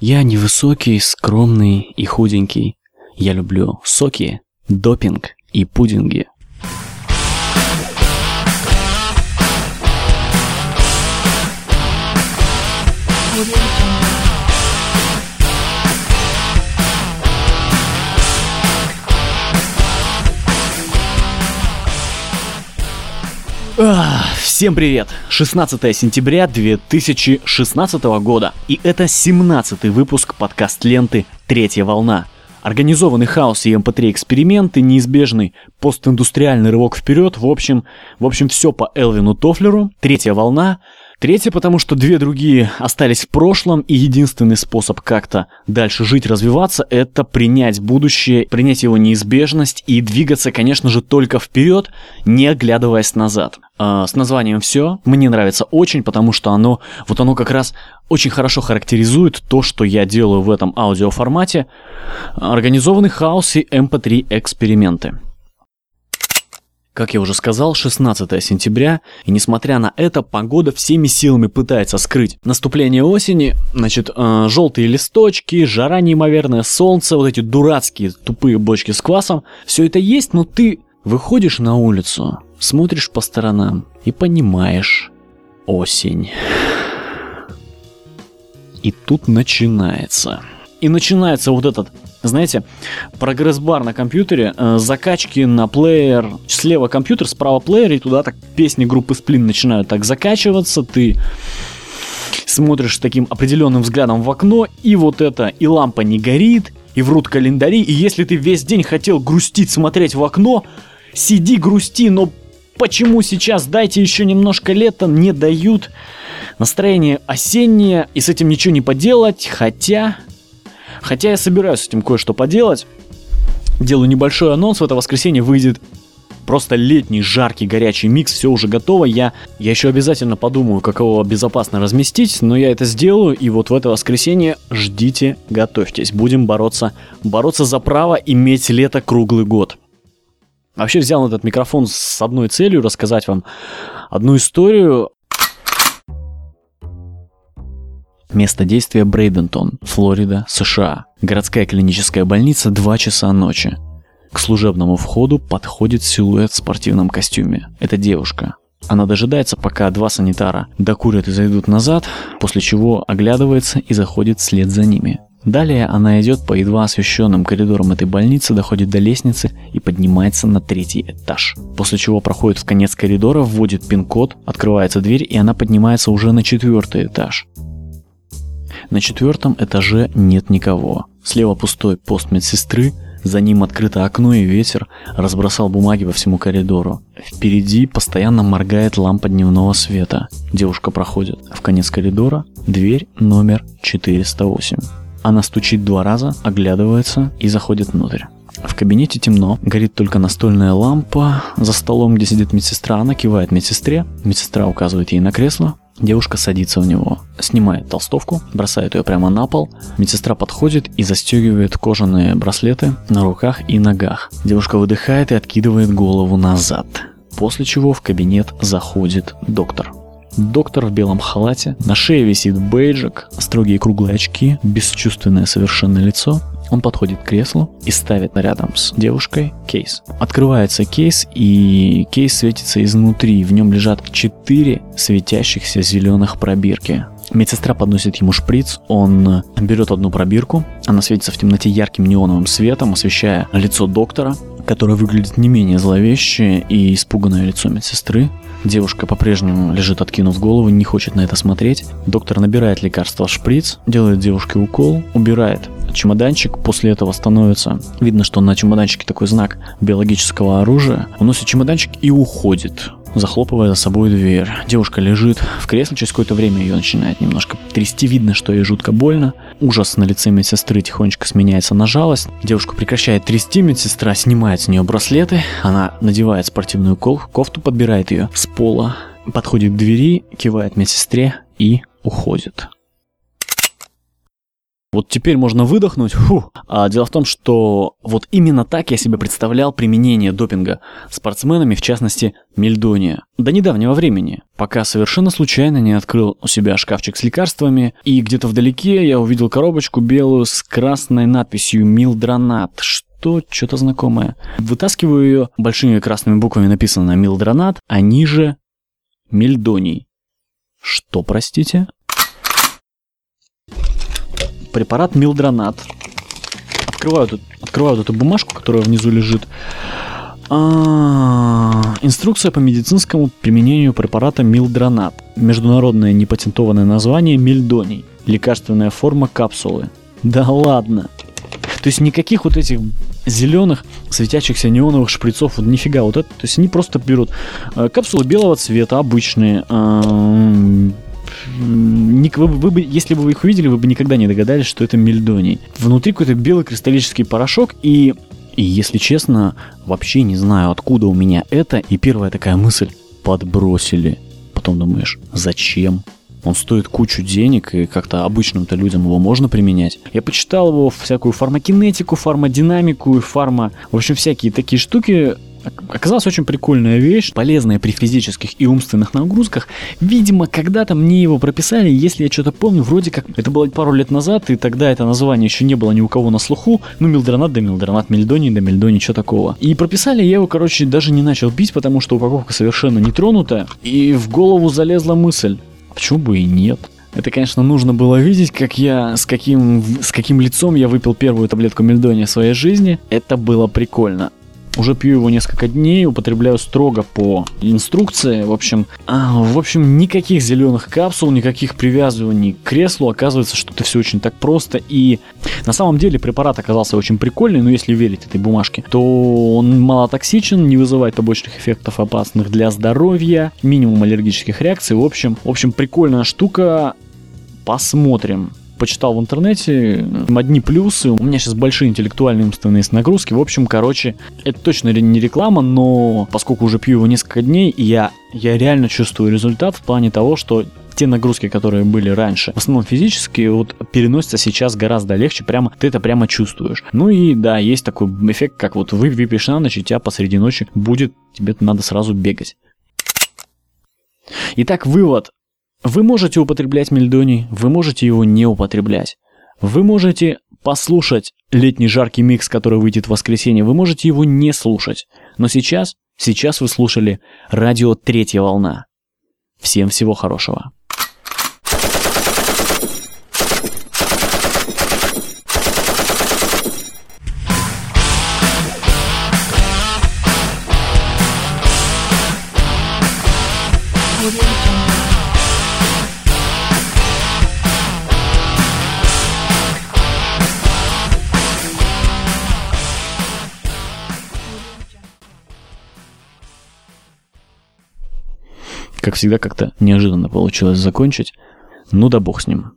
Я невысокий, скромный и худенький. Я люблю соки, допинг и пудинги. Ах, Всем привет! 16 сентября 2016 года. И это 17 выпуск подкаст ленты «Третья волна». Организованный хаос и MP3 эксперименты, неизбежный постиндустриальный рывок вперед, в общем, в общем, все по Элвину Тофлеру. Третья волна Третье, потому что две другие остались в прошлом, и единственный способ как-то дальше жить, развиваться, это принять будущее, принять его неизбежность и двигаться, конечно же, только вперед, не оглядываясь назад. А, с названием все мне нравится очень, потому что оно, вот оно как раз очень хорошо характеризует то, что я делаю в этом аудиоформате. Организованный хаос и MP3 эксперименты. Как я уже сказал, 16 сентября, и несмотря на это, погода всеми силами пытается скрыть наступление осени. Значит, э, желтые листочки, жара неимоверная, солнце, вот эти дурацкие тупые бочки с квасом. Все это есть, но ты выходишь на улицу, смотришь по сторонам и понимаешь осень. И тут начинается. И начинается вот этот знаете, прогресс-бар на компьютере, э, закачки на плеер, слева компьютер, справа плеер, и туда так песни группы Сплин начинают так закачиваться, ты смотришь таким определенным взглядом в окно, и вот это, и лампа не горит, и врут календари, и если ты весь день хотел грустить, смотреть в окно, сиди грусти, но почему сейчас? Дайте еще немножко лета, не дают. Настроение осеннее, и с этим ничего не поделать, хотя Хотя я собираюсь с этим кое-что поделать. Делаю небольшой анонс. В это воскресенье выйдет просто летний, жаркий, горячий микс, все уже готово. Я, я еще обязательно подумаю, как его безопасно разместить, но я это сделаю, и вот в это воскресенье ждите, готовьтесь. Будем бороться, бороться за право иметь лето круглый год. Вообще взял этот микрофон с одной целью рассказать вам одну историю Место действия Брейдентон, Флорида, США. Городская клиническая больница 2 часа ночи. К служебному входу подходит силуэт в спортивном костюме. Это девушка. Она дожидается, пока два санитара докурят и зайдут назад, после чего оглядывается и заходит вслед за ними. Далее она идет по едва освещенным коридорам этой больницы, доходит до лестницы и поднимается на третий этаж. После чего проходит в конец коридора, вводит пин-код, открывается дверь и она поднимается уже на четвертый этаж. На четвертом этаже нет никого. Слева пустой пост медсестры, за ним открыто окно и ветер разбросал бумаги по всему коридору. Впереди постоянно моргает лампа дневного света. Девушка проходит в конец коридора, дверь номер 408. Она стучит два раза, оглядывается и заходит внутрь. В кабинете темно, горит только настольная лампа. За столом, где сидит медсестра, она кивает медсестре. Медсестра указывает ей на кресло. Девушка садится в него, снимает толстовку, бросает ее прямо на пол. Медсестра подходит и застегивает кожаные браслеты на руках и ногах. Девушка выдыхает и откидывает голову назад. После чего в кабинет заходит доктор. Доктор в белом халате, на шее висит бейджик, строгие круглые очки, бесчувственное совершенно лицо. Он подходит к креслу и ставит рядом с девушкой кейс. Открывается кейс, и кейс светится изнутри. В нем лежат четыре светящихся зеленых пробирки. Медсестра подносит ему шприц, он берет одну пробирку, она светится в темноте ярким неоновым светом, освещая лицо доктора, которое выглядит не менее зловеще и испуганное лицо медсестры. Девушка по-прежнему лежит, откинув голову, не хочет на это смотреть. Доктор набирает лекарство в шприц, делает девушке укол, убирает чемоданчик. После этого становится видно, что на чемоданчике такой знак биологического оружия. Уносит чемоданчик и уходит захлопывая за собой дверь. Девушка лежит в кресле, через какое-то время ее начинает немножко трясти, видно, что ей жутко больно. Ужас на лице медсестры тихонечко сменяется на жалость. Девушка прекращает трясти, медсестра снимает с нее браслеты, она надевает спортивную кофту, подбирает ее с пола, подходит к двери, кивает медсестре и уходит. Вот теперь можно выдохнуть. Фу. А дело в том, что вот именно так я себе представлял применение допинга спортсменами, в частности, Мельдония. До недавнего времени, пока совершенно случайно не открыл у себя шкафчик с лекарствами, и где-то вдалеке я увидел коробочку белую с красной надписью «Милдронат». Что? Что-то знакомое. Вытаскиваю ее, большими красными буквами написано «Милдронат», а ниже «Мельдоний». Что, простите? Препарат Милдронат. Открываю, открываю вот эту бумажку, которая внизу лежит. А, инструкция по медицинскому применению препарата Милдронат. Международное непатентованное название Мильдоний. Лекарственная форма капсулы. Да ладно. То есть никаких вот этих зеленых светящихся неоновых шприцов, вот нифига вот это. То есть они просто берут э, капсулы белого цвета, обычные, э, вы, вы бы, если бы вы их увидели, вы бы никогда не догадались, что это мельдоний. Внутри какой-то белый кристаллический порошок, и, и если честно, вообще не знаю, откуда у меня это. И первая такая мысль – подбросили. Потом думаешь, зачем? Он стоит кучу денег, и как-то обычным-то людям его можно применять. Я почитал его всякую фармакинетику, фармодинамику и фарма... В общем, всякие такие штуки Оказалась очень прикольная вещь, полезная при физических и умственных нагрузках. Видимо, когда-то мне его прописали, если я что-то помню, вроде как это было пару лет назад, и тогда это название еще не было ни у кого на слуху. Ну, милдронат да милдронат, мельдоний да мельдоний, что такого. И прописали, я его, короче, даже не начал пить, потому что упаковка совершенно не тронутая. И в голову залезла мысль, почему бы и нет? Это, конечно, нужно было видеть, как я, с каким, с каким лицом я выпил первую таблетку мельдония в своей жизни. Это было прикольно. Уже пью его несколько дней, употребляю строго по инструкции. В общем, а, в общем, никаких зеленых капсул, никаких привязываний к креслу. Оказывается, что это все очень так просто. И на самом деле препарат оказался очень прикольный, но если верить этой бумажке, то он малотоксичен, не вызывает побочных эффектов опасных для здоровья, минимум аллергических реакций. В общем, в общем, прикольная штука. Посмотрим почитал в интернете, одни плюсы. У меня сейчас большие интеллектуальные умственные нагрузки. В общем, короче, это точно не реклама, но поскольку уже пью его несколько дней, я, я реально чувствую результат в плане того, что те нагрузки, которые были раньше, в основном физические, вот переносятся сейчас гораздо легче, прямо ты это прямо чувствуешь. Ну и да, есть такой эффект, как вот вы выпьешь на ночь, и тебя посреди ночи будет, тебе надо сразу бегать. Итак, вывод. Вы можете употреблять мельдоний, вы можете его не употреблять. Вы можете послушать летний жаркий микс, который выйдет в воскресенье, вы можете его не слушать. Но сейчас, сейчас вы слушали радио «Третья волна». Всем всего хорошего. Как всегда, как-то неожиданно получилось закончить. Ну да бог с ним.